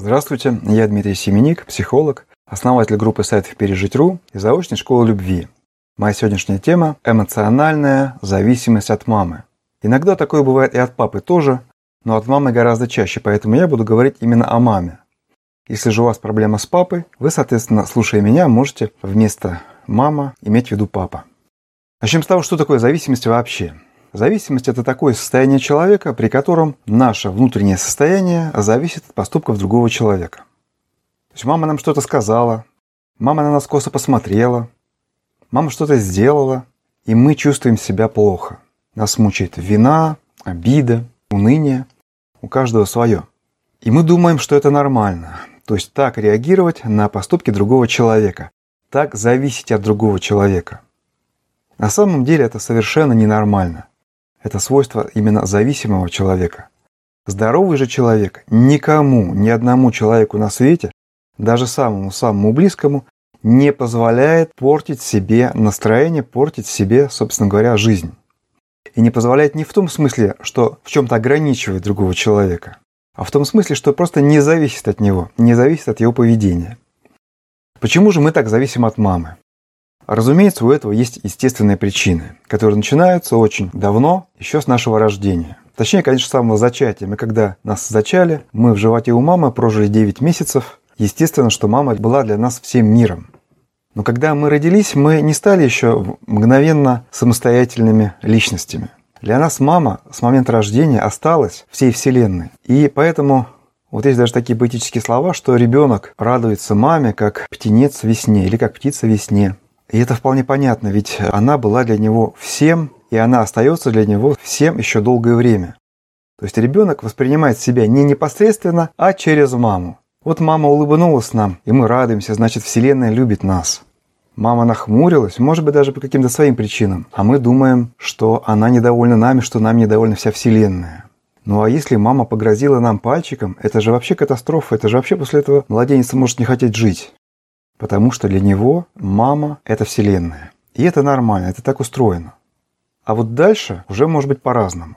Здравствуйте, я Дмитрий Семеник, психолог, основатель группы сайтов «Пережить.ру» и заочной школы любви. Моя сегодняшняя тема – эмоциональная зависимость от мамы. Иногда такое бывает и от папы тоже, но от мамы гораздо чаще, поэтому я буду говорить именно о маме. Если же у вас проблема с папой, вы, соответственно, слушая меня, можете вместо «мама» иметь в виду «папа». Начнем с того, что такое зависимость вообще. Зависимость – это такое состояние человека, при котором наше внутреннее состояние зависит от поступков другого человека. То есть мама нам что-то сказала, мама на нас косо посмотрела, мама что-то сделала, и мы чувствуем себя плохо. Нас мучает вина, обида, уныние. У каждого свое. И мы думаем, что это нормально. То есть так реагировать на поступки другого человека. Так зависеть от другого человека. На самом деле это совершенно ненормально. Это свойство именно зависимого человека. Здоровый же человек никому, ни одному человеку на свете, даже самому-самому близкому, не позволяет портить себе настроение, портить себе, собственно говоря, жизнь. И не позволяет не в том смысле, что в чем-то ограничивает другого человека, а в том смысле, что просто не зависит от него, не зависит от его поведения. Почему же мы так зависим от мамы? Разумеется, у этого есть естественные причины, которые начинаются очень давно, еще с нашего рождения. Точнее, конечно, с самого зачатия. Мы когда нас зачали, мы в животе у мамы прожили 9 месяцев. Естественно, что мама была для нас всем миром. Но когда мы родились, мы не стали еще мгновенно самостоятельными личностями. Для нас мама с момента рождения осталась всей Вселенной. И поэтому вот есть даже такие поэтические слова, что ребенок радуется маме, как птенец весне или как птица весне. И это вполне понятно, ведь она была для него всем, и она остается для него всем еще долгое время. То есть ребенок воспринимает себя не непосредственно, а через маму. Вот мама улыбнулась нам, и мы радуемся, значит, Вселенная любит нас. Мама нахмурилась, может быть, даже по каким-то своим причинам, а мы думаем, что она недовольна нами, что нам недовольна вся Вселенная. Ну а если мама погрозила нам пальчиком, это же вообще катастрофа, это же вообще после этого младенец может не хотеть жить. Потому что для него мама – это Вселенная. И это нормально, это так устроено. А вот дальше уже может быть по-разному.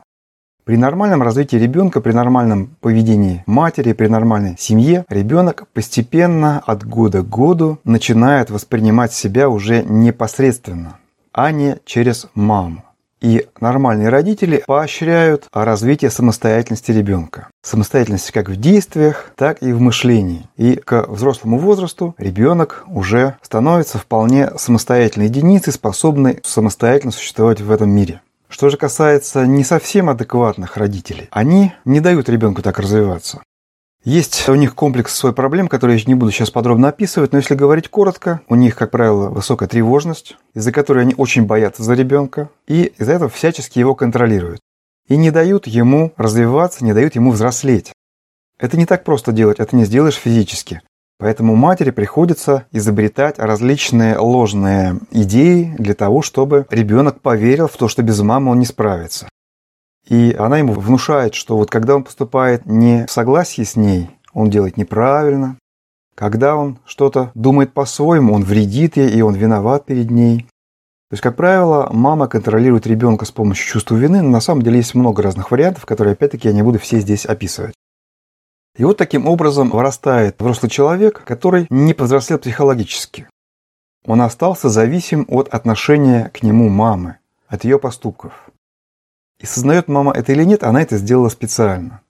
При нормальном развитии ребенка, при нормальном поведении матери, при нормальной семье, ребенок постепенно от года к году начинает воспринимать себя уже непосредственно, а не через маму. И нормальные родители поощряют развитие самостоятельности ребенка. Самостоятельности как в действиях, так и в мышлении. И к взрослому возрасту ребенок уже становится вполне самостоятельной единицей, способной самостоятельно существовать в этом мире. Что же касается не совсем адекватных родителей, они не дают ребенку так развиваться. Есть у них комплекс свой проблем, которые я не буду сейчас подробно описывать, но если говорить коротко, у них, как правило, высокая тревожность, из-за которой они очень боятся за ребенка, и из-за этого всячески его контролируют. И не дают ему развиваться, не дают ему взрослеть. Это не так просто делать, это не сделаешь физически. Поэтому матери приходится изобретать различные ложные идеи для того, чтобы ребенок поверил в то, что без мамы он не справится. И она ему внушает, что вот когда он поступает не в согласии с ней, он делает неправильно. Когда он что-то думает по-своему, он вредит ей, и он виноват перед ней. То есть, как правило, мама контролирует ребенка с помощью чувства вины, но на самом деле есть много разных вариантов, которые, опять-таки, я не буду все здесь описывать. И вот таким образом вырастает взрослый человек, который не повзрослел психологически. Он остался зависим от отношения к нему мамы, от ее поступков. И сознает мама это или нет, она это сделала специально.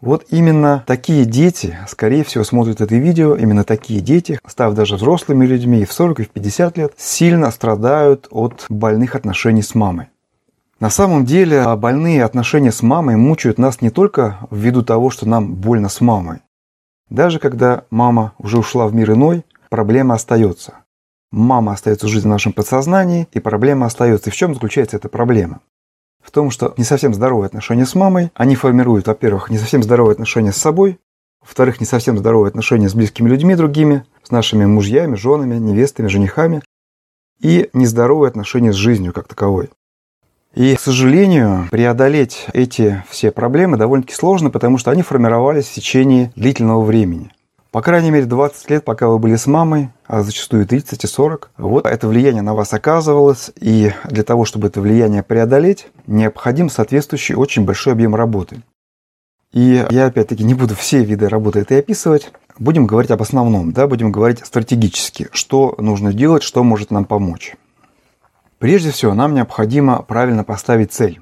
Вот именно такие дети, скорее всего, смотрят это видео, именно такие дети, став даже взрослыми людьми и в 40, и в 50 лет, сильно страдают от больных отношений с мамой. На самом деле больные отношения с мамой мучают нас не только ввиду того, что нам больно с мамой. Даже когда мама уже ушла в мир иной, проблема остается. Мама остается жить в нашем подсознании, и проблема остается. И в чем заключается эта проблема? В том, что не совсем здоровые отношения с мамой, они формируют, во-первых, не совсем здоровые отношения с собой, во-вторых, не совсем здоровые отношения с близкими людьми другими, с нашими мужьями, женами, невестами, женихами, и нездоровые отношения с жизнью как таковой. И, к сожалению, преодолеть эти все проблемы довольно-таки сложно, потому что они формировались в течение длительного времени. По крайней мере, 20 лет, пока вы были с мамой, а зачастую 30 и 40, вот это влияние на вас оказывалось, и для того, чтобы это влияние преодолеть, необходим соответствующий очень большой объем работы. И я опять-таки не буду все виды работы этой описывать. Будем говорить об основном, да, будем говорить стратегически, что нужно делать, что может нам помочь. Прежде всего, нам необходимо правильно поставить цель.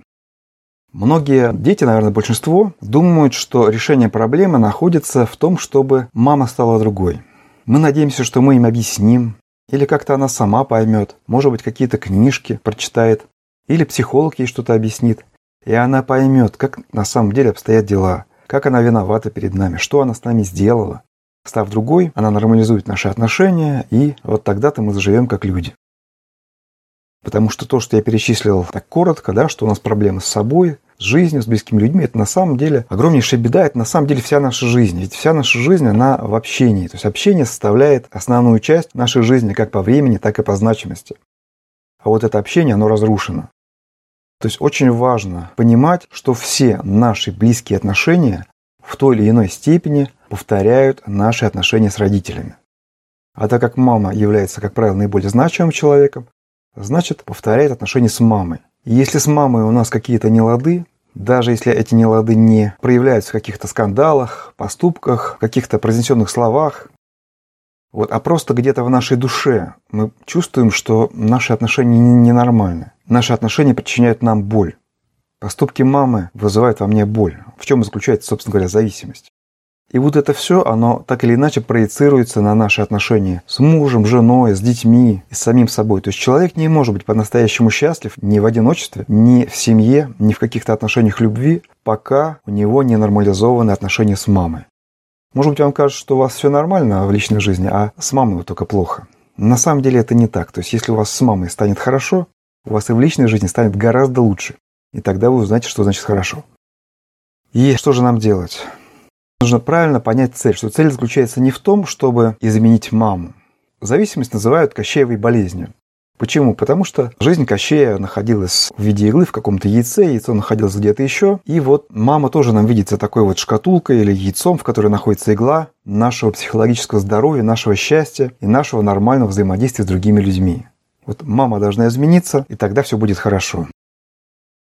Многие дети, наверное, большинство, думают, что решение проблемы находится в том, чтобы мама стала другой. Мы надеемся, что мы им объясним, или как-то она сама поймет, может быть, какие-то книжки прочитает, или психолог ей что-то объяснит, и она поймет, как на самом деле обстоят дела, как она виновата перед нами, что она с нами сделала. Став другой, она нормализует наши отношения, и вот тогда-то мы заживем как люди. Потому что то, что я перечислил так коротко, да, что у нас проблемы с собой, с жизнью, с близкими людьми, это на самом деле огромнейшая беда, это на самом деле вся наша жизнь. Ведь вся наша жизнь, она в общении. То есть общение составляет основную часть нашей жизни как по времени, так и по значимости. А вот это общение, оно разрушено. То есть очень важно понимать, что все наши близкие отношения в той или иной степени повторяют наши отношения с родителями. А так как мама является, как правило, наиболее значимым человеком, значит, повторяет отношения с мамой. Если с мамой у нас какие-то нелады, даже если эти нелады не проявляются в каких-то скандалах, поступках, каких-то произнесенных словах, вот, а просто где-то в нашей душе мы чувствуем, что наши отношения ненормальны. Наши отношения причиняют нам боль. Поступки мамы вызывают во мне боль. В чем заключается, собственно говоря, зависимость. И вот это все, оно так или иначе проецируется на наши отношения с мужем, женой, с детьми и с самим собой. То есть человек не может быть по-настоящему счастлив ни в одиночестве, ни в семье, ни в каких-то отношениях любви, пока у него не нормализованы отношения с мамой. Может быть, вам кажется, что у вас все нормально в личной жизни, а с мамой вот только плохо. На самом деле это не так. То есть если у вас с мамой станет хорошо, у вас и в личной жизни станет гораздо лучше. И тогда вы узнаете, что значит хорошо. И что же нам делать? Нужно правильно понять цель, что цель заключается не в том, чтобы изменить маму. Зависимость называют Кощеевой болезнью. Почему? Потому что жизнь Кощея находилась в виде иглы в каком-то яйце, яйцо находилось где-то еще. И вот мама тоже нам видится такой вот шкатулкой или яйцом, в которой находится игла нашего психологического здоровья, нашего счастья и нашего нормального взаимодействия с другими людьми. Вот мама должна измениться, и тогда все будет хорошо.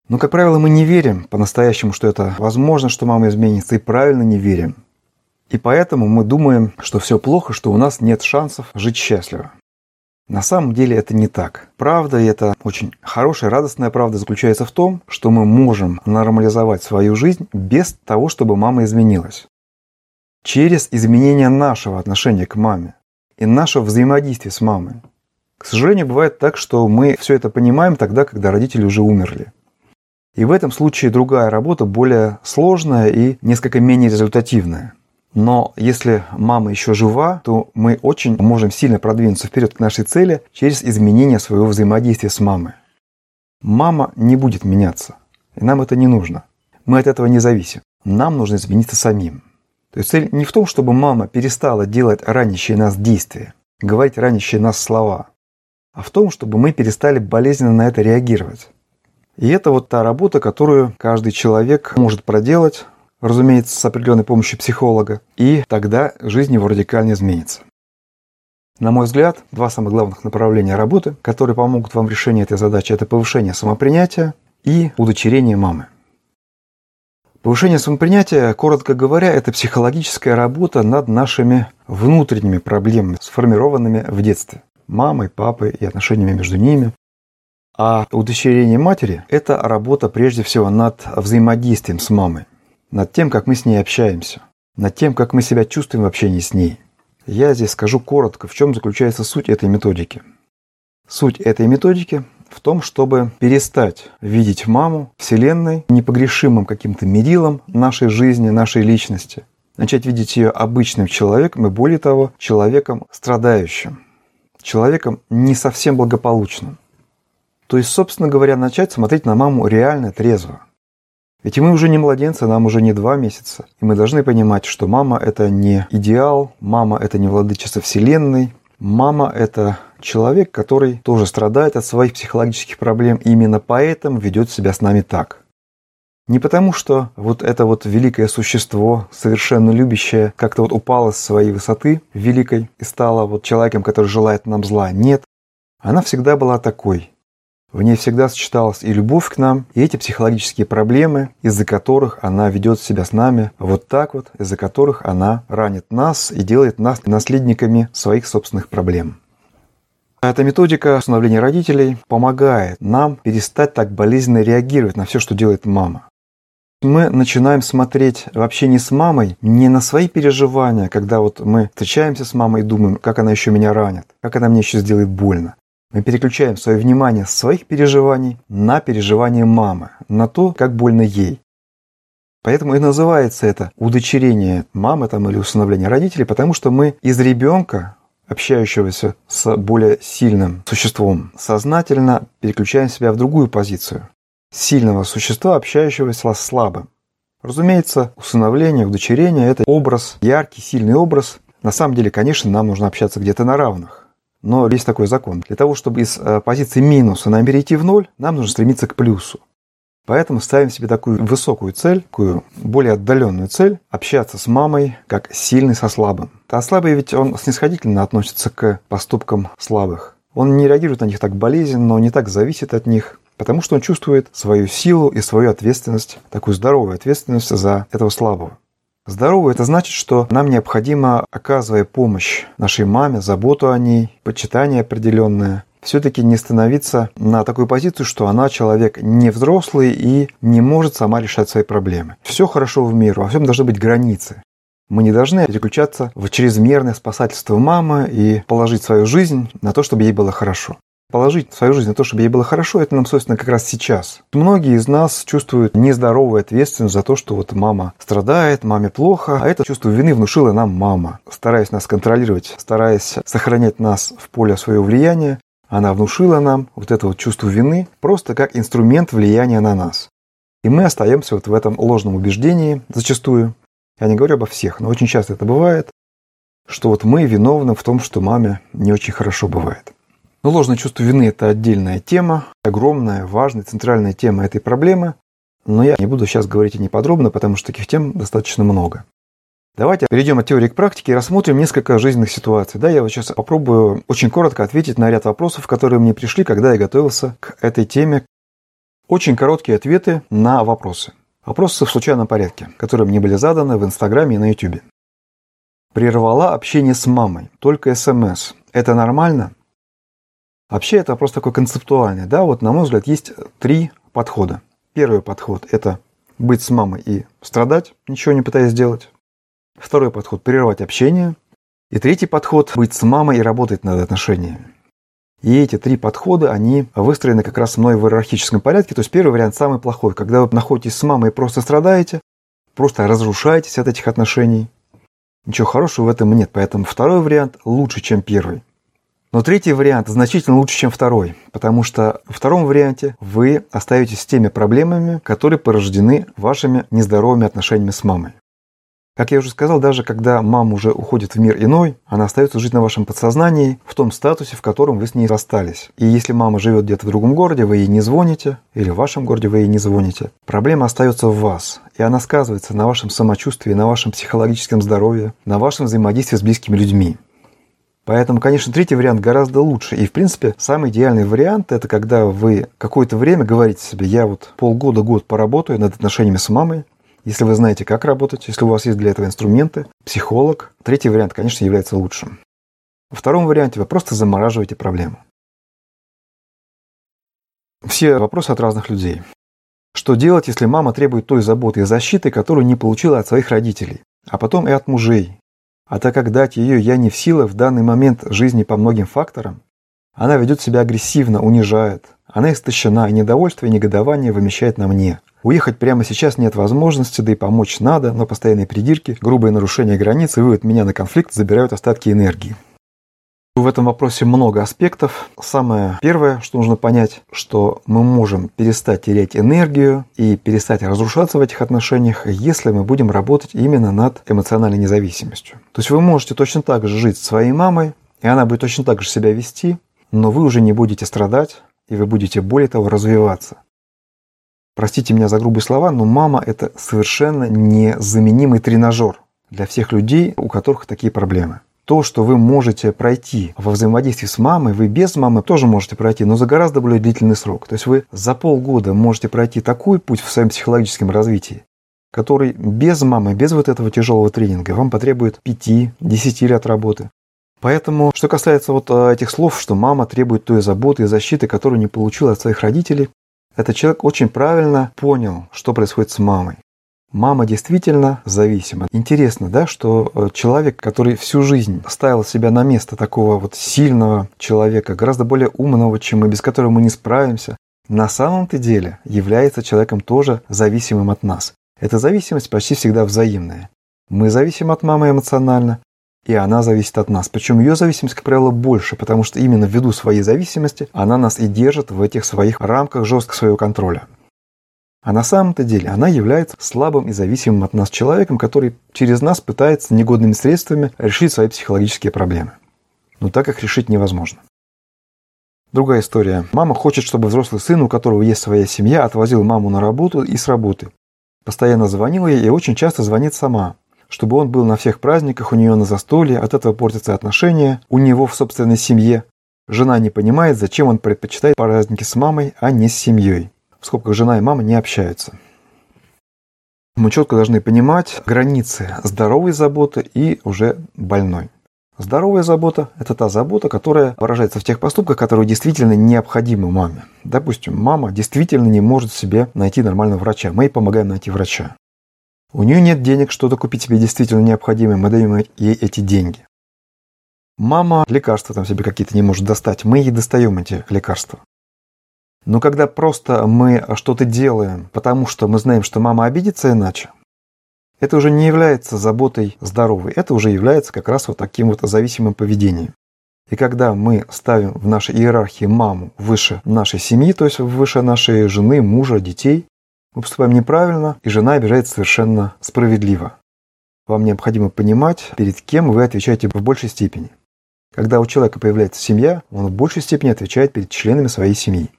Но, как правило, мы не верим по-настоящему, что это возможно, что мама изменится, и правильно не верим. И поэтому мы думаем, что все плохо, что у нас нет шансов жить счастливо. На самом деле это не так. Правда, и это очень хорошая, радостная правда заключается в том, что мы можем нормализовать свою жизнь без того, чтобы мама изменилась. Через изменение нашего отношения к маме и нашего взаимодействия с мамой. К сожалению, бывает так, что мы все это понимаем тогда, когда родители уже умерли. И в этом случае другая работа более сложная и несколько менее результативная. Но если мама еще жива, то мы очень можем сильно продвинуться вперед к нашей цели через изменение своего взаимодействия с мамой. Мама не будет меняться, и нам это не нужно. Мы от этого не зависим. Нам нужно измениться самим. То есть цель не в том, чтобы мама перестала делать ранящие нас действия, говорить ранящие нас слова, а в том, чтобы мы перестали болезненно на это реагировать. И это вот та работа, которую каждый человек может проделать, разумеется, с определенной помощью психолога, и тогда жизнь его радикально изменится. На мой взгляд, два самых главных направления работы, которые помогут вам в решении этой задачи, это повышение самопринятия и удочерение мамы. Повышение самопринятия, коротко говоря, это психологическая работа над нашими внутренними проблемами, сформированными в детстве. Мамой, папой и отношениями между ними, а удочерение матери – это работа прежде всего над взаимодействием с мамой, над тем, как мы с ней общаемся, над тем, как мы себя чувствуем в общении с ней. Я здесь скажу коротко, в чем заключается суть этой методики. Суть этой методики в том, чтобы перестать видеть маму Вселенной непогрешимым каким-то мерилом нашей жизни, нашей личности, начать видеть ее обычным человеком и, более того, человеком страдающим, человеком не совсем благополучным. То есть, собственно говоря, начать смотреть на маму реально трезво. Ведь мы уже не младенцы, нам уже не два месяца. И мы должны понимать, что мама – это не идеал, мама – это не владычица Вселенной, мама – это человек, который тоже страдает от своих психологических проблем, и именно поэтому ведет себя с нами так. Не потому, что вот это вот великое существо, совершенно любящее, как-то вот упало с своей высоты великой и стало вот человеком, который желает нам зла. Нет. Она всегда была такой, В ней всегда сочеталась и любовь к нам, и эти психологические проблемы, из-за которых она ведет себя с нами вот так вот, из-за которых она ранит нас и делает нас наследниками своих собственных проблем. Эта методика установления родителей помогает нам перестать так болезненно реагировать на все, что делает мама. Мы начинаем смотреть вообще не с мамой, не на свои переживания, когда вот мы встречаемся с мамой и думаем, как она еще меня ранит, как она мне еще сделает больно. Мы переключаем свое внимание с своих переживаний на переживания мамы, на то, как больно ей. Поэтому и называется это удочерение мамы там, или усыновление родителей, потому что мы из ребенка общающегося с более сильным существом, сознательно переключаем себя в другую позицию. Сильного существа, общающегося с слабым. Разумеется, усыновление, удочерение – это образ, яркий, сильный образ. На самом деле, конечно, нам нужно общаться где-то на равных. Но есть такой закон. Для того, чтобы из э, позиции минуса нам перейти в ноль, нам нужно стремиться к плюсу. Поэтому ставим себе такую высокую цель, такую более отдаленную цель – общаться с мамой как сильный со слабым. А слабый ведь он снисходительно относится к поступкам слабых. Он не реагирует на них так болезненно, но не так зависит от них, потому что он чувствует свою силу и свою ответственность, такую здоровую ответственность за этого слабого. Здоровый – это значит, что нам необходимо, оказывая помощь нашей маме, заботу о ней, почитание определенное, все-таки не становиться на такую позицию, что она человек не взрослый и не может сама решать свои проблемы. Все хорошо в мире, во всем должны быть границы. Мы не должны переключаться в чрезмерное спасательство мамы и положить свою жизнь на то, чтобы ей было хорошо. Положить свою жизнь на то, чтобы ей было хорошо, это нам, собственно, как раз сейчас. Многие из нас чувствуют нездоровую ответственность за то, что вот мама страдает, маме плохо, а это чувство вины внушила нам мама. Стараясь нас контролировать, стараясь сохранять нас в поле своего влияния, она внушила нам вот это вот чувство вины просто как инструмент влияния на нас. И мы остаемся вот в этом ложном убеждении зачастую. Я не говорю обо всех, но очень часто это бывает, что вот мы виновны в том, что маме не очень хорошо бывает. Но ложное чувство вины – это отдельная тема, огромная, важная, центральная тема этой проблемы. Но я не буду сейчас говорить о ней подробно, потому что таких тем достаточно много. Давайте перейдем от теории к практике и рассмотрим несколько жизненных ситуаций. Да, я вот сейчас попробую очень коротко ответить на ряд вопросов, которые мне пришли, когда я готовился к этой теме. Очень короткие ответы на вопросы. Вопросы в случайном порядке, которые мне были заданы в Инстаграме и на Ютубе. Прервала общение с мамой, только СМС. Это нормально? Вообще это вопрос такой концептуальный. Да? Вот, на мой взгляд, есть три подхода. Первый подход – это быть с мамой и страдать, ничего не пытаясь сделать. Второй подход – прервать общение. И третий подход – быть с мамой и работать над отношениями. И эти три подхода, они выстроены как раз мной в иерархическом порядке. То есть первый вариант самый плохой, когда вы находитесь с мамой и просто страдаете, просто разрушаетесь от этих отношений. Ничего хорошего в этом нет, поэтому второй вариант лучше, чем первый. Но третий вариант значительно лучше, чем второй, потому что в втором варианте вы остаетесь с теми проблемами, которые порождены вашими нездоровыми отношениями с мамой. Как я уже сказал, даже когда мама уже уходит в мир иной, она остается жить на вашем подсознании в том статусе, в котором вы с ней расстались. И если мама живет где-то в другом городе, вы ей не звоните, или в вашем городе вы ей не звоните, проблема остается в вас. И она сказывается на вашем самочувствии, на вашем психологическом здоровье, на вашем взаимодействии с близкими людьми. Поэтому, конечно, третий вариант гораздо лучше. И, в принципе, самый идеальный вариант – это когда вы какое-то время говорите себе, я вот полгода-год поработаю над отношениями с мамой, если вы знаете, как работать, если у вас есть для этого инструменты, психолог, третий вариант, конечно, является лучшим. Во втором варианте вы просто замораживаете проблему. Все вопросы от разных людей. Что делать, если мама требует той заботы и защиты, которую не получила от своих родителей, а потом и от мужей? А так как дать ее я не в силах в данный момент жизни по многим факторам, она ведет себя агрессивно, унижает. Она истощена, и недовольство и негодование вымещает на мне. Уехать прямо сейчас нет возможности, да и помочь надо, но постоянные придирки, грубые нарушения границ и вывод меня на конфликт забирают остатки энергии. В этом вопросе много аспектов. Самое первое, что нужно понять, что мы можем перестать терять энергию и перестать разрушаться в этих отношениях, если мы будем работать именно над эмоциональной независимостью. То есть вы можете точно так же жить с своей мамой, и она будет точно так же себя вести, но вы уже не будете страдать, и вы будете более того развиваться. Простите меня за грубые слова, но мама – это совершенно незаменимый тренажер для всех людей, у которых такие проблемы. То, что вы можете пройти во взаимодействии с мамой, вы без мамы тоже можете пройти, но за гораздо более длительный срок. То есть вы за полгода можете пройти такой путь в своем психологическом развитии, который без мамы, без вот этого тяжелого тренинга вам потребует 5-10 лет работы. Поэтому, что касается вот э, этих слов, что мама требует той заботы и защиты, которую не получила от своих родителей, этот человек очень правильно понял, что происходит с мамой. Мама действительно зависима. Интересно, да, что э, человек, который всю жизнь ставил себя на место такого вот сильного человека, гораздо более умного, чем мы, без которого мы не справимся, на самом-то деле является человеком тоже зависимым от нас. Эта зависимость почти всегда взаимная. Мы зависим от мамы эмоционально, и она зависит от нас. Причем ее зависимость, как правило, больше, потому что именно ввиду своей зависимости она нас и держит в этих своих рамках жесткого своего контроля. А на самом-то деле она является слабым и зависимым от нас человеком, который через нас пытается негодными средствами решить свои психологические проблемы. Но так их решить невозможно. Другая история. Мама хочет, чтобы взрослый сын, у которого есть своя семья, отвозил маму на работу и с работы. Постоянно звонила ей и очень часто звонит сама, чтобы он был на всех праздниках у нее на застолье, от этого портятся отношения, у него в собственной семье. Жена не понимает, зачем он предпочитает праздники с мамой, а не с семьей скобках жена и мама не общаются. Мы четко должны понимать границы здоровой заботы и уже больной. Здоровая забота – это та забота, которая выражается в тех поступках, которые действительно необходимы маме. Допустим, мама действительно не может себе найти нормального врача. Мы ей помогаем найти врача. У нее нет денег что-то купить себе действительно необходимое, мы даем ей эти деньги. Мама лекарства там себе какие-то не может достать, мы ей достаем эти лекарства. Но когда просто мы что-то делаем, потому что мы знаем, что мама обидится иначе, это уже не является заботой здоровой, это уже является как раз вот таким вот зависимым поведением. И когда мы ставим в нашей иерархии маму выше нашей семьи, то есть выше нашей жены, мужа, детей, мы поступаем неправильно, и жена обижается совершенно справедливо. Вам необходимо понимать, перед кем вы отвечаете в большей степени. Когда у человека появляется семья, он в большей степени отвечает перед членами своей семьи.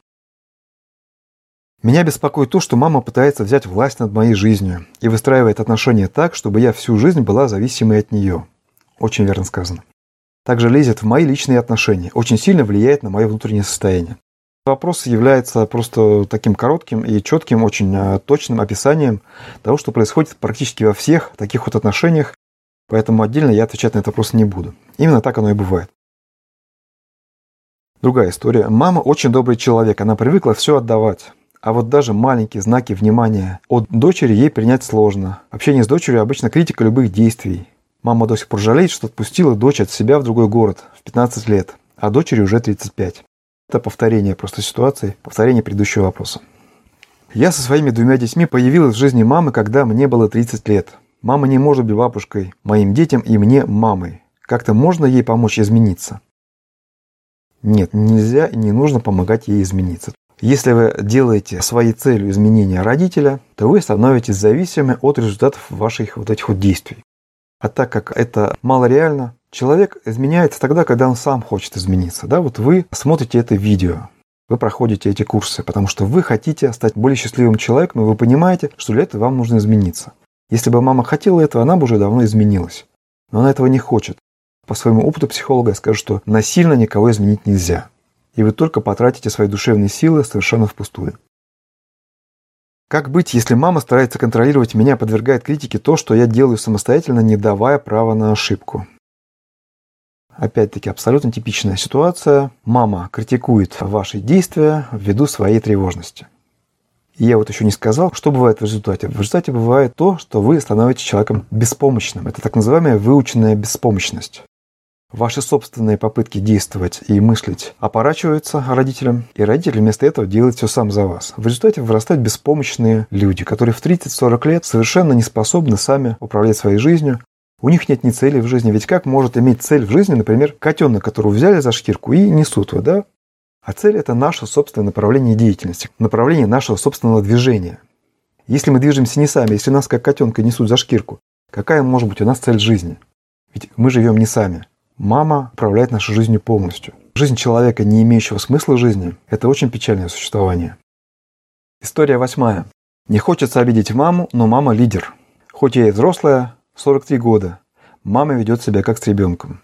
Меня беспокоит то, что мама пытается взять власть над моей жизнью и выстраивает отношения так, чтобы я всю жизнь была зависимой от нее. Очень верно сказано. Также лезет в мои личные отношения, очень сильно влияет на мое внутреннее состояние. Вопрос является просто таким коротким и четким, очень э, точным описанием того, что происходит практически во всех таких вот отношениях, поэтому отдельно я отвечать на этот вопрос не буду. Именно так оно и бывает. Другая история. Мама очень добрый человек, она привыкла все отдавать. А вот даже маленькие знаки внимания от дочери ей принять сложно. Общение с дочерью обычно критика любых действий. Мама до сих пор жалеет, что отпустила дочь от себя в другой город в 15 лет, а дочери уже 35. Это повторение просто ситуации, повторение предыдущего вопроса. Я со своими двумя детьми появилась в жизни мамы, когда мне было 30 лет. Мама не может быть бабушкой, моим детям и мне мамой. Как-то можно ей помочь измениться? Нет, нельзя и не нужно помогать ей измениться. Если вы делаете своей целью изменения родителя, то вы становитесь зависимы от результатов ваших вот этих вот действий. А так как это малореально, человек изменяется тогда, когда он сам хочет измениться. Да? Вот вы смотрите это видео, вы проходите эти курсы, потому что вы хотите стать более счастливым человеком, и вы понимаете, что для этого вам нужно измениться. Если бы мама хотела этого, она бы уже давно изменилась. Но она этого не хочет. По своему опыту психолога я скажу, что насильно никого изменить нельзя и вы только потратите свои душевные силы совершенно впустую. Как быть, если мама старается контролировать меня, подвергает критике то, что я делаю самостоятельно, не давая права на ошибку? Опять-таки, абсолютно типичная ситуация. Мама критикует ваши действия ввиду своей тревожности. И я вот еще не сказал, что бывает в результате. В результате бывает то, что вы становитесь человеком беспомощным. Это так называемая выученная беспомощность. Ваши собственные попытки действовать и мыслить опорачиваются родителям, и родители вместо этого делают все сам за вас. В результате вырастают беспомощные люди, которые в 30-40 лет совершенно не способны сами управлять своей жизнью, у них нет ни цели в жизни. Ведь как может иметь цель в жизни, например, котенок, которого взяли за шкирку и несут его, да? А цель – это наше собственное направление деятельности, направление нашего собственного движения. Если мы движемся не сами, если нас как котенка несут за шкирку, какая может быть у нас цель жизни? Ведь мы живем не сами. Мама управляет нашей жизнью полностью. Жизнь человека, не имеющего смысла жизни, это очень печальное существование. История восьмая. Не хочется обидеть маму, но мама лидер. Хоть я и взрослая, 43 года, мама ведет себя как с ребенком.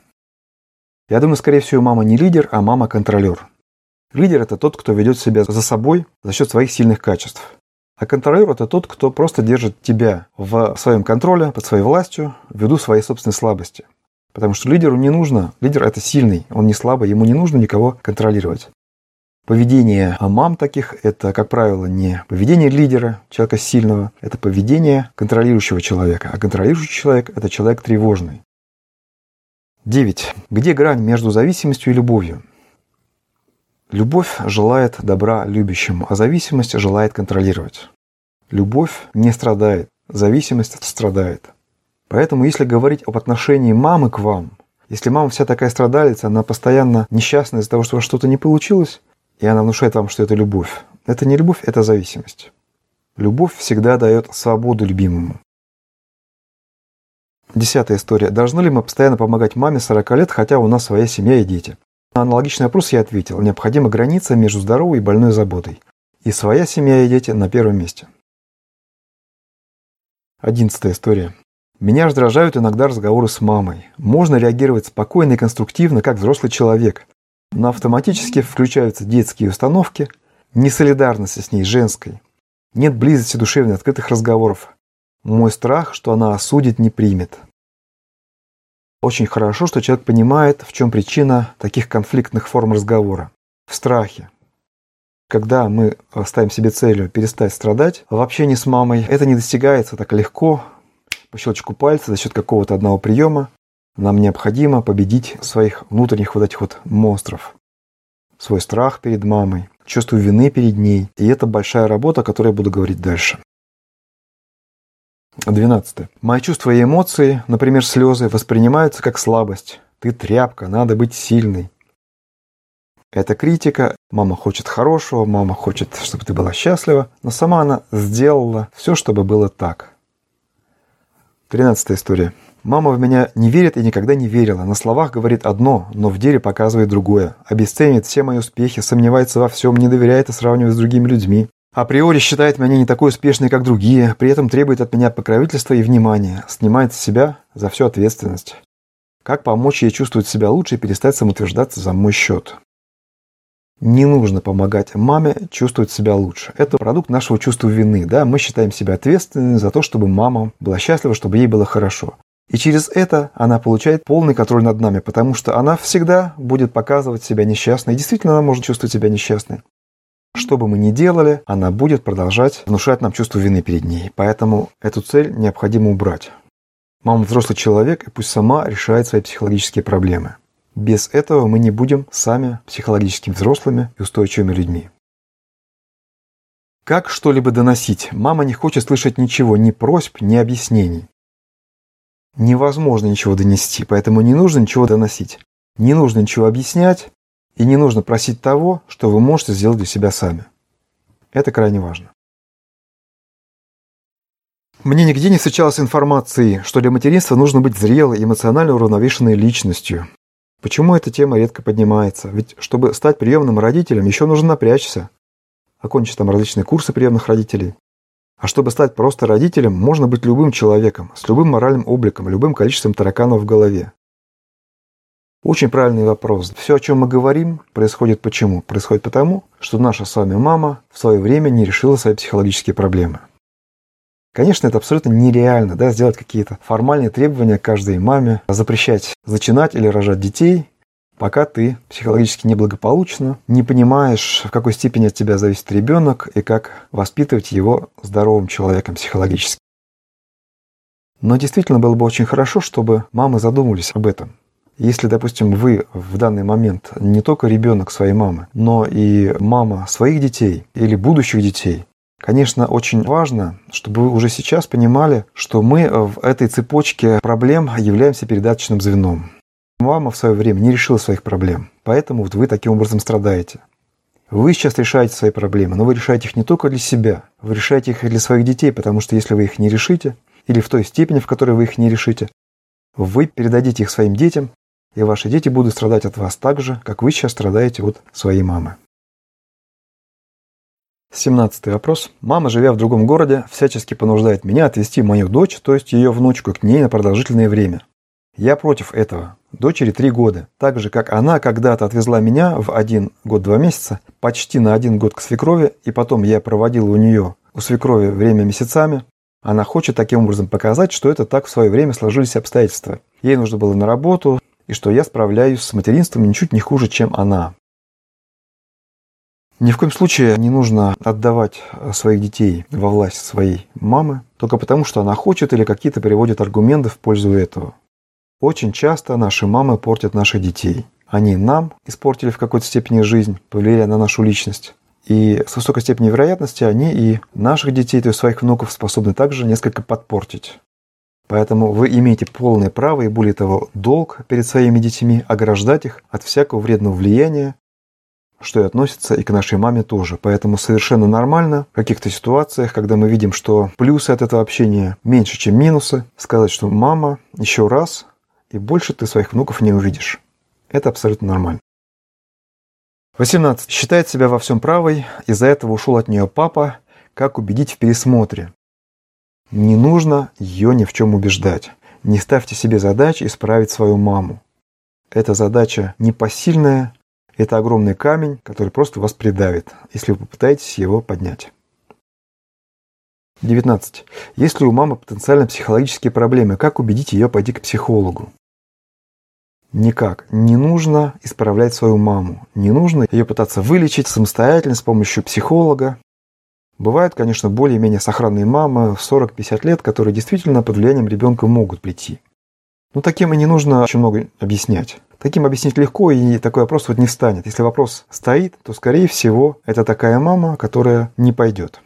Я думаю, скорее всего, мама не лидер, а мама-контролер. Лидер – это тот, кто ведет себя за собой за счет своих сильных качеств. А контролер – это тот, кто просто держит тебя в своем контроле, под своей властью, ввиду своей собственной слабости. Потому что лидеру не нужно, лидер – это сильный, он не слабый, ему не нужно никого контролировать. Поведение мам таких – это, как правило, не поведение лидера, человека сильного, это поведение контролирующего человека. А контролирующий человек – это человек тревожный. 9. Где грань между зависимостью и любовью? Любовь желает добра любящему, а зависимость желает контролировать. Любовь не страдает, зависимость страдает. Поэтому, если говорить об отношении мамы к вам, если мама вся такая страдалица, она постоянно несчастна из-за того, что что-то не получилось, и она внушает вам, что это любовь. Это не любовь, это зависимость. Любовь всегда дает свободу любимому. Десятая история. Должны ли мы постоянно помогать маме 40 лет, хотя у нас своя семья и дети? На аналогичный вопрос я ответил. Необходима граница между здоровой и больной заботой. И своя семья и дети на первом месте. Одиннадцатая история. Меня раздражают иногда разговоры с мамой. Можно реагировать спокойно и конструктивно, как взрослый человек, но автоматически включаются детские установки, несолидарность с ней женской, нет близости душевной открытых разговоров. Мой страх, что она осудит, не примет. Очень хорошо, что человек понимает, в чем причина таких конфликтных форм разговора. В страхе. Когда мы ставим себе целью перестать страдать в общении с мамой, это не достигается так легко, по щелчку пальца, за счет какого-то одного приема. Нам необходимо победить своих внутренних вот этих вот монстров. Свой страх перед мамой, чувство вины перед ней. И это большая работа, о которой я буду говорить дальше. 12. Мои чувства и эмоции, например, слезы, воспринимаются как слабость. Ты тряпка, надо быть сильной. Это критика. Мама хочет хорошего, мама хочет, чтобы ты была счастлива, но сама она сделала все, чтобы было так. 13 история. Мама в меня не верит и никогда не верила. На словах говорит одно, но в деле показывает другое. Обесценивает все мои успехи, сомневается во всем, не доверяет и сравнивает с другими людьми. Априори считает меня не такой успешной, как другие, при этом требует от меня покровительства и внимания, снимает с себя за всю ответственность. Как помочь ей чувствовать себя лучше и перестать самоутверждаться за мой счет? Не нужно помогать маме чувствовать себя лучше. Это продукт нашего чувства вины. Да? Мы считаем себя ответственными за то, чтобы мама была счастлива, чтобы ей было хорошо. И через это она получает полный контроль над нами, потому что она всегда будет показывать себя несчастной. И действительно, она может чувствовать себя несчастной. Что бы мы ни делали, она будет продолжать внушать нам чувство вины перед ней. Поэтому эту цель необходимо убрать. Мама взрослый человек, и пусть сама решает свои психологические проблемы. Без этого мы не будем сами психологически взрослыми и устойчивыми людьми. Как что-либо доносить? Мама не хочет слышать ничего, ни просьб, ни объяснений невозможно ничего донести, поэтому не нужно ничего доносить. Не нужно ничего объяснять и не нужно просить того, что вы можете сделать для себя сами. Это крайне важно. Мне нигде не встречалось информации, что для материнства нужно быть зрелой, эмоционально уравновешенной личностью. Почему эта тема редко поднимается? Ведь чтобы стать приемным родителем, еще нужно напрячься. Окончить там различные курсы приемных родителей. А чтобы стать просто родителем, можно быть любым человеком, с любым моральным обликом, любым количеством тараканов в голове. Очень правильный вопрос. Все, о чем мы говорим, происходит почему? Происходит потому, что наша с вами мама в свое время не решила свои психологические проблемы. Конечно, это абсолютно нереально, да, сделать какие-то формальные требования каждой маме, запрещать зачинать или рожать детей, пока ты психологически неблагополучно, не понимаешь, в какой степени от тебя зависит ребенок и как воспитывать его здоровым человеком психологически. Но действительно было бы очень хорошо, чтобы мамы задумались об этом. Если, допустим, вы в данный момент не только ребенок своей мамы, но и мама своих детей или будущих детей, Конечно, очень важно, чтобы вы уже сейчас понимали, что мы в этой цепочке проблем являемся передаточным звеном. Мама в свое время не решила своих проблем, поэтому вот вы таким образом страдаете. Вы сейчас решаете свои проблемы, но вы решаете их не только для себя, вы решаете их и для своих детей, потому что если вы их не решите, или в той степени, в которой вы их не решите, вы передадите их своим детям, и ваши дети будут страдать от вас так же, как вы сейчас страдаете от своей мамы. Семнадцатый вопрос. Мама, живя в другом городе, всячески понуждает меня отвезти мою дочь, то есть ее внучку, к ней на продолжительное время. Я против этого. дочери 3 года. Так же, как она когда-то отвезла меня в один год 2 месяца, почти на один год к свекрови, и потом я проводил у нее, у свекрови, время месяцами, она хочет таким образом показать, что это так в свое время сложились обстоятельства. Ей нужно было на работу, и что я справляюсь с материнством ничуть не хуже, чем она. Ни в коем случае не нужно отдавать своих детей во власть своей мамы, только потому, что она хочет или какие-то приводят аргументы в пользу этого. Очень часто наши мамы портят наших детей. Они нам испортили в какой-то степени жизнь, повлияли на нашу личность. И с высокой степенью вероятности они и наших детей, то есть своих внуков, способны также несколько подпортить. Поэтому вы имеете полное право и, более того, долг перед своими детьми ограждать их от всякого вредного влияния, что и относится и к нашей маме тоже. Поэтому совершенно нормально в каких-то ситуациях, когда мы видим, что плюсы от этого общения меньше, чем минусы, сказать, что мама, еще раз, и больше ты своих внуков не увидишь. Это абсолютно нормально. 18. Считает себя во всем правой, из-за этого ушел от нее папа. Как убедить в пересмотре? Не нужно ее ни в чем убеждать. Не ставьте себе задачи исправить свою маму. Эта задача непосильная, это огромный камень, который просто вас придавит, если вы попытаетесь его поднять. 19. Если у мамы потенциально психологические проблемы, как убедить ее пойти к психологу? Никак. Не нужно исправлять свою маму. Не нужно ее пытаться вылечить самостоятельно с помощью психолога. Бывают, конечно, более-менее сохранные мамы в 40-50 лет, которые действительно под влиянием ребенка могут прийти. Но таким и не нужно очень много объяснять. Таким объяснить легко, и такой вопрос вот не встанет. Если вопрос стоит, то, скорее всего, это такая мама, которая не пойдет.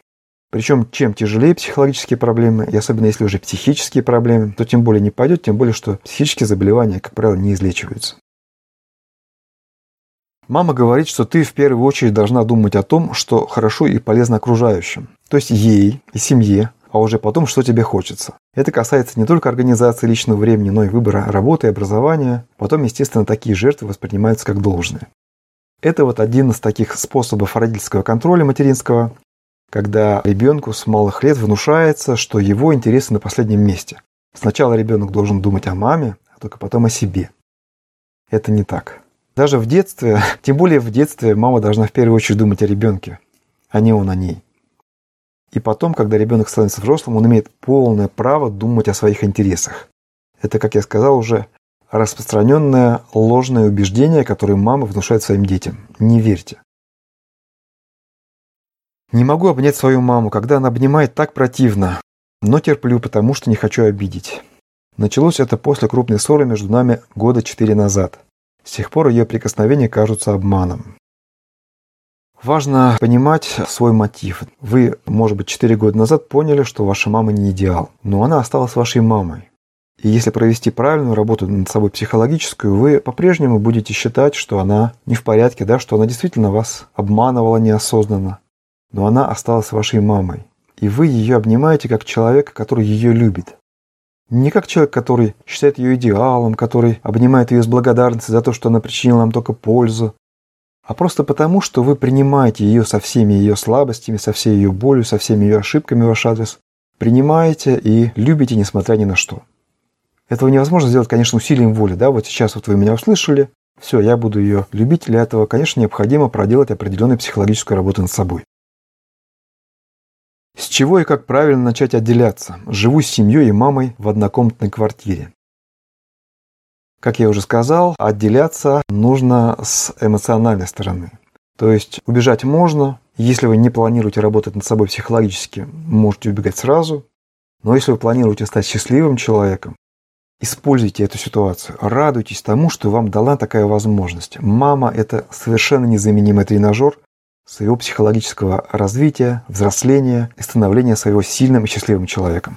Причем, чем тяжелее психологические проблемы, и особенно если уже психические проблемы, то тем более не пойдет, тем более, что психические заболевания, как правило, не излечиваются. Мама говорит, что ты в первую очередь должна думать о том, что хорошо и полезно окружающим. То есть ей и семье, а уже потом, что тебе хочется. Это касается не только организации личного времени, но и выбора работы и образования. Потом, естественно, такие жертвы воспринимаются как должные. Это вот один из таких способов родительского контроля материнского, когда ребенку с малых лет внушается, что его интересы на последнем месте. Сначала ребенок должен думать о маме, а только потом о себе. Это не так. Даже в детстве, тем более в детстве, мама должна в первую очередь думать о ребенке, а не он о ней. И потом, когда ребенок становится взрослым, он имеет полное право думать о своих интересах. Это, как я сказал уже, распространенное ложное убеждение, которое мама внушает своим детям. Не верьте. Не могу обнять свою маму, когда она обнимает так противно, но терплю, потому что не хочу обидеть. Началось это после крупной ссоры между нами года четыре назад. С тех пор ее прикосновения кажутся обманом. Важно понимать свой мотив. Вы, может быть, 4 года назад поняли, что ваша мама не идеал, но она осталась вашей мамой. И если провести правильную работу над собой психологическую, вы по-прежнему будете считать, что она не в порядке, да, что она действительно вас обманывала неосознанно. Но она осталась вашей мамой. И вы ее обнимаете как человека, который ее любит. Не как человек, который считает ее идеалом, который обнимает ее с благодарностью за то, что она причинила вам только пользу, а просто потому, что вы принимаете ее со всеми ее слабостями, со всей ее болью, со всеми ее ошибками в ваш адрес, принимаете и любите, несмотря ни на что. Этого невозможно сделать, конечно, усилием воли. Да? Вот сейчас вот вы меня услышали, все, я буду ее любить. Для этого, конечно, необходимо проделать определенную психологическую работу над собой. С чего и как правильно начать отделяться? Живу с семьей и мамой в однокомнатной квартире. Как я уже сказал, отделяться нужно с эмоциональной стороны. То есть убежать можно, если вы не планируете работать над собой психологически, можете убегать сразу. Но если вы планируете стать счастливым человеком, используйте эту ситуацию, радуйтесь тому, что вам дала такая возможность. Мама – это совершенно незаменимый тренажер своего психологического развития, взросления и становления своего сильным и счастливым человеком.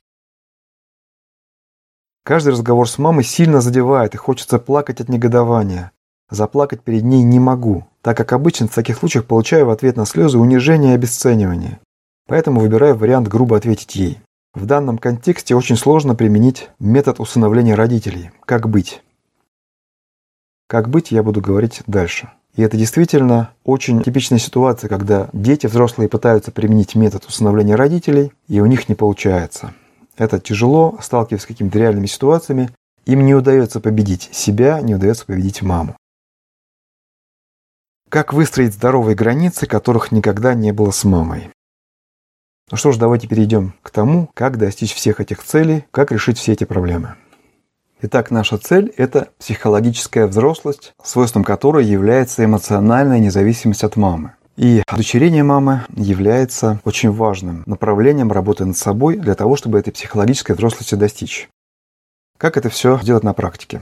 Каждый разговор с мамой сильно задевает и хочется плакать от негодования. Заплакать перед ней не могу, так как обычно в таких случаях получаю в ответ на слезы унижение и обесценивание. Поэтому выбираю вариант грубо ответить ей. В данном контексте очень сложно применить метод усыновления родителей. Как быть? Как быть, я буду говорить дальше. И это действительно очень типичная ситуация, когда дети, взрослые пытаются применить метод усыновления родителей, и у них не получается. Это тяжело, сталкиваясь с какими-то реальными ситуациями. Им не удается победить себя, не удается победить маму. Как выстроить здоровые границы, которых никогда не было с мамой? Ну что ж, давайте перейдем к тому, как достичь всех этих целей, как решить все эти проблемы. Итак, наша цель – это психологическая взрослость, свойством которой является эмоциональная независимость от мамы. И удочерение мамы является очень важным направлением работы над собой для того, чтобы этой психологической взрослости достичь. Как это все делать на практике?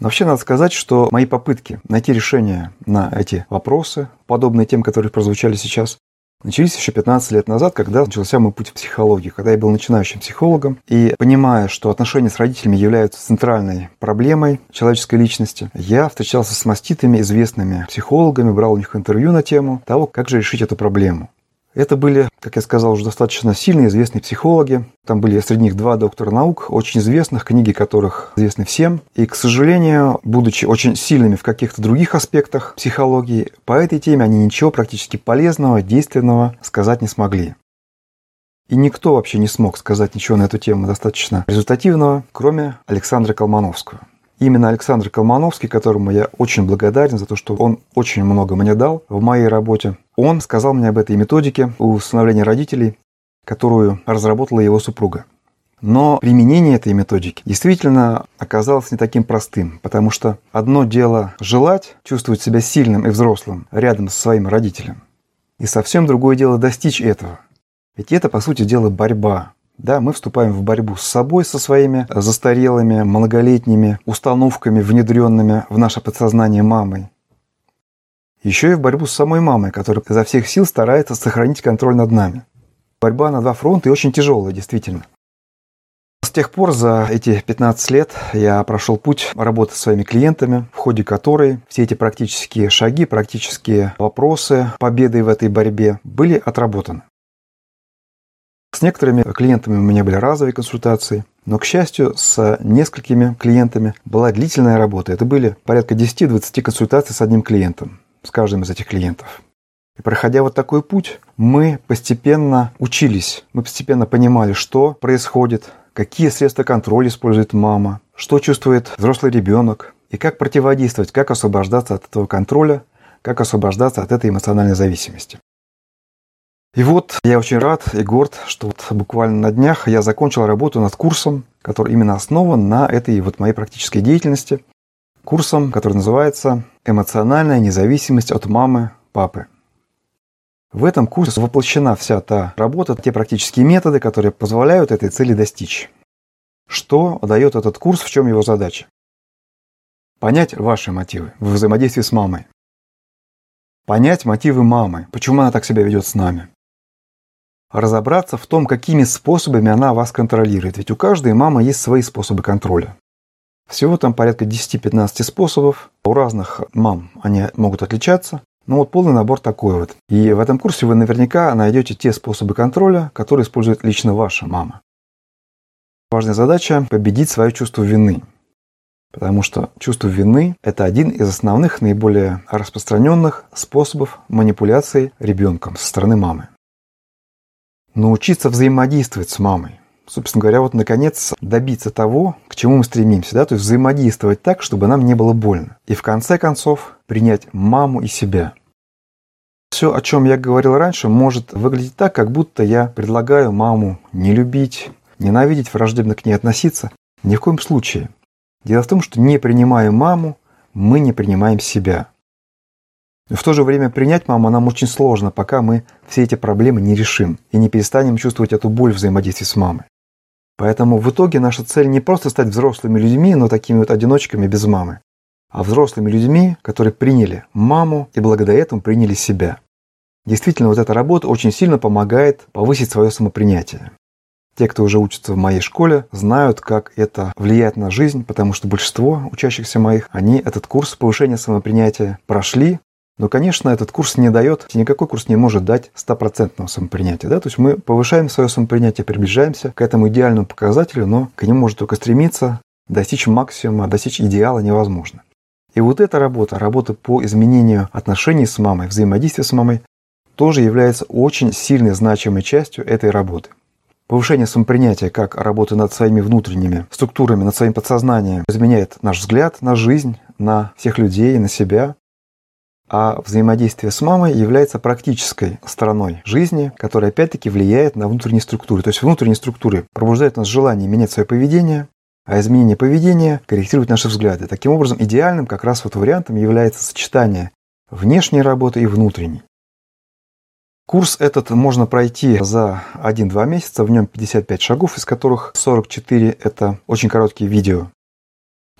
вообще надо сказать, что мои попытки найти решение на эти вопросы, подобные тем, которые прозвучали сейчас, начались еще 15 лет назад, когда начался мой путь в психологии, когда я был начинающим психологом. И понимая, что отношения с родителями являются центральной проблемой человеческой личности, я встречался с маститыми известными психологами, брал у них интервью на тему того, как же решить эту проблему. Это были, как я сказал, уже достаточно сильные, известные психологи. Там были среди них два доктора наук, очень известных, книги которых известны всем. И, к сожалению, будучи очень сильными в каких-то других аспектах психологии, по этой теме они ничего практически полезного, действенного сказать не смогли. И никто вообще не смог сказать ничего на эту тему достаточно результативного, кроме Александра Колмановского. Именно Александр Колмановский, которому я очень благодарен за то, что он очень много мне дал в моей работе, он сказал мне об этой методике установления родителей, которую разработала его супруга. Но применение этой методики действительно оказалось не таким простым, потому что одно дело желать чувствовать себя сильным и взрослым рядом со своим родителем, и совсем другое дело достичь этого. Ведь это, по сути дела, борьба. Да, мы вступаем в борьбу с собой, со своими застарелыми, многолетними установками, внедренными в наше подсознание мамой. Еще и в борьбу с самой мамой, которая изо всех сил старается сохранить контроль над нами. Борьба на два фронта и очень тяжелая, действительно. С тех пор за эти 15 лет я прошел путь работы с своими клиентами, в ходе которой все эти практические шаги, практические вопросы победы в этой борьбе были отработаны. С некоторыми клиентами у меня были разовые консультации, но, к счастью, с несколькими клиентами была длительная работа. Это были порядка 10-20 консультаций с одним клиентом, с каждым из этих клиентов. И проходя вот такой путь, мы постепенно учились, мы постепенно понимали, что происходит, какие средства контроля использует мама, что чувствует взрослый ребенок, и как противодействовать, как освобождаться от этого контроля, как освобождаться от этой эмоциональной зависимости. И вот я очень рад и горд, что вот буквально на днях я закончил работу над курсом, который именно основан на этой вот моей практической деятельности. Курсом, который называется «Эмоциональная независимость от мамы, папы». В этом курсе воплощена вся та работа, те практические методы, которые позволяют этой цели достичь. Что дает этот курс, в чем его задача? Понять ваши мотивы в взаимодействии с мамой. Понять мотивы мамы, почему она так себя ведет с нами разобраться в том, какими способами она вас контролирует. Ведь у каждой мамы есть свои способы контроля. Всего там порядка 10-15 способов. У разных мам они могут отличаться. Ну вот полный набор такой вот. И в этом курсе вы наверняка найдете те способы контроля, которые использует лично ваша мама. Важная задача – победить свое чувство вины. Потому что чувство вины – это один из основных, наиболее распространенных способов манипуляции ребенком со стороны мамы научиться взаимодействовать с мамой. Собственно говоря, вот наконец добиться того, к чему мы стремимся, да, то есть взаимодействовать так, чтобы нам не было больно. И в конце концов принять маму и себя. Все, о чем я говорил раньше, может выглядеть так, как будто я предлагаю маму не любить, ненавидеть, враждебно к ней относиться. Ни в коем случае. Дело в том, что не принимая маму, мы не принимаем себя. Но в то же время принять маму нам очень сложно, пока мы все эти проблемы не решим и не перестанем чувствовать эту боль взаимодействия с мамой. Поэтому в итоге наша цель не просто стать взрослыми людьми, но такими вот одиночками без мамы, а взрослыми людьми, которые приняли маму и благодаря этому приняли себя. Действительно, вот эта работа очень сильно помогает повысить свое самопринятие. Те, кто уже учится в моей школе, знают, как это влияет на жизнь, потому что большинство учащихся моих, они этот курс повышения самопринятия прошли, но, конечно, этот курс не дает, никакой курс не может дать стопроцентного самопринятия. Да? То есть мы повышаем свое самопринятие, приближаемся к этому идеальному показателю, но к нему может только стремиться, достичь максимума, достичь идеала невозможно. И вот эта работа, работа по изменению отношений с мамой, взаимодействия с мамой, тоже является очень сильной значимой частью этой работы. Повышение самопринятия, как работа над своими внутренними структурами, над своим подсознанием, изменяет наш взгляд на жизнь, на всех людей, на себя. А взаимодействие с мамой является практической стороной жизни, которая опять-таки влияет на внутренние структуры. То есть внутренние структуры пробуждают нас желание менять свое поведение, а изменение поведения корректирует наши взгляды. Таким образом, идеальным как раз вот вариантом является сочетание внешней работы и внутренней. Курс этот можно пройти за 1-2 месяца, в нем 55 шагов, из которых 44 – это очень короткие видео.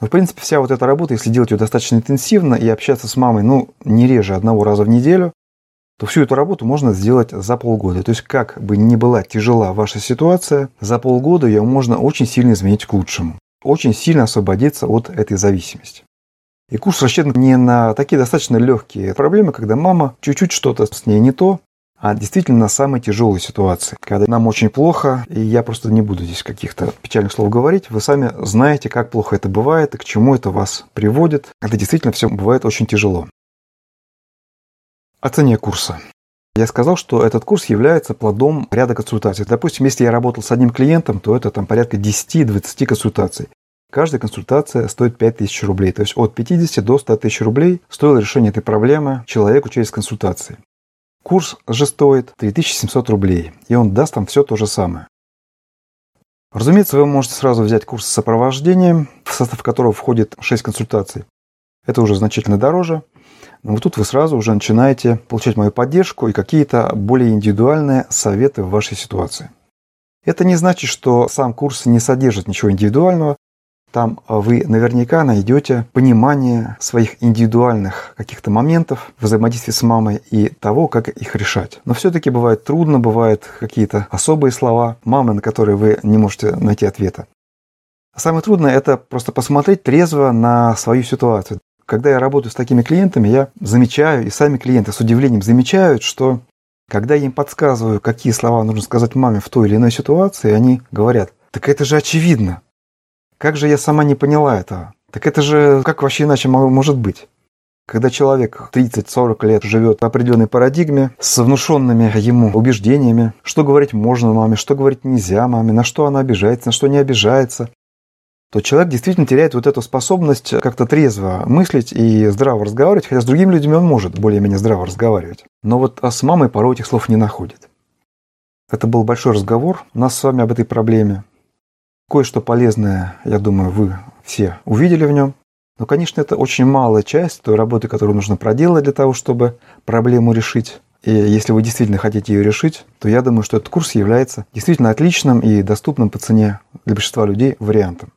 Но, в принципе, вся вот эта работа, если делать ее достаточно интенсивно и общаться с мамой, ну, не реже одного раза в неделю, то всю эту работу можно сделать за полгода. То есть, как бы ни была тяжела ваша ситуация, за полгода ее можно очень сильно изменить к лучшему. Очень сильно освободиться от этой зависимости. И курс рассчитан не на такие достаточно легкие проблемы, когда мама чуть-чуть что-то с ней не то, а действительно на самой тяжелой ситуации, когда нам очень плохо, и я просто не буду здесь каких-то печальных слов говорить, вы сами знаете, как плохо это бывает и к чему это вас приводит. Это действительно все бывает очень тяжело. О цене курса. Я сказал, что этот курс является плодом ряда консультаций. Допустим, если я работал с одним клиентом, то это там порядка 10-20 консультаций. Каждая консультация стоит 5000 рублей. То есть от 50 до 100 тысяч рублей стоило решение этой проблемы человеку через консультации. Курс же стоит 3700 рублей, и он даст вам все то же самое. Разумеется, вы можете сразу взять курс с сопровождением, в состав которого входит 6 консультаций. Это уже значительно дороже. Но вот тут вы сразу уже начинаете получать мою поддержку и какие-то более индивидуальные советы в вашей ситуации. Это не значит, что сам курс не содержит ничего индивидуального, там а, вы наверняка найдете понимание своих индивидуальных каких-то моментов взаимодействия с мамой и того, как их решать. Но все-таки бывает трудно, бывают какие-то особые слова мамы, на которые вы не можете найти ответа. Самое трудное – это просто посмотреть трезво на свою ситуацию. Когда я работаю с такими клиентами, я замечаю, и сами клиенты с удивлением замечают, что когда я им подсказываю, какие слова нужно сказать маме в той или иной ситуации, они говорят, так это же очевидно. Как же я сама не поняла этого? Так это же как вообще иначе может быть? Когда человек 30-40 лет живет в определенной парадигме с внушенными ему убеждениями, что говорить можно маме, что говорить нельзя маме, на что она обижается, на что не обижается, то человек действительно теряет вот эту способность как-то трезво мыслить и здраво разговаривать, хотя с другими людьми он может более-менее здраво разговаривать. Но вот а с мамой порой этих слов не находит. Это был большой разговор у нас с вами об этой проблеме. Кое-что полезное, я думаю, вы все увидели в нем. Но, конечно, это очень малая часть той работы, которую нужно проделать для того, чтобы проблему решить. И если вы действительно хотите ее решить, то я думаю, что этот курс является действительно отличным и доступным по цене для большинства людей вариантом.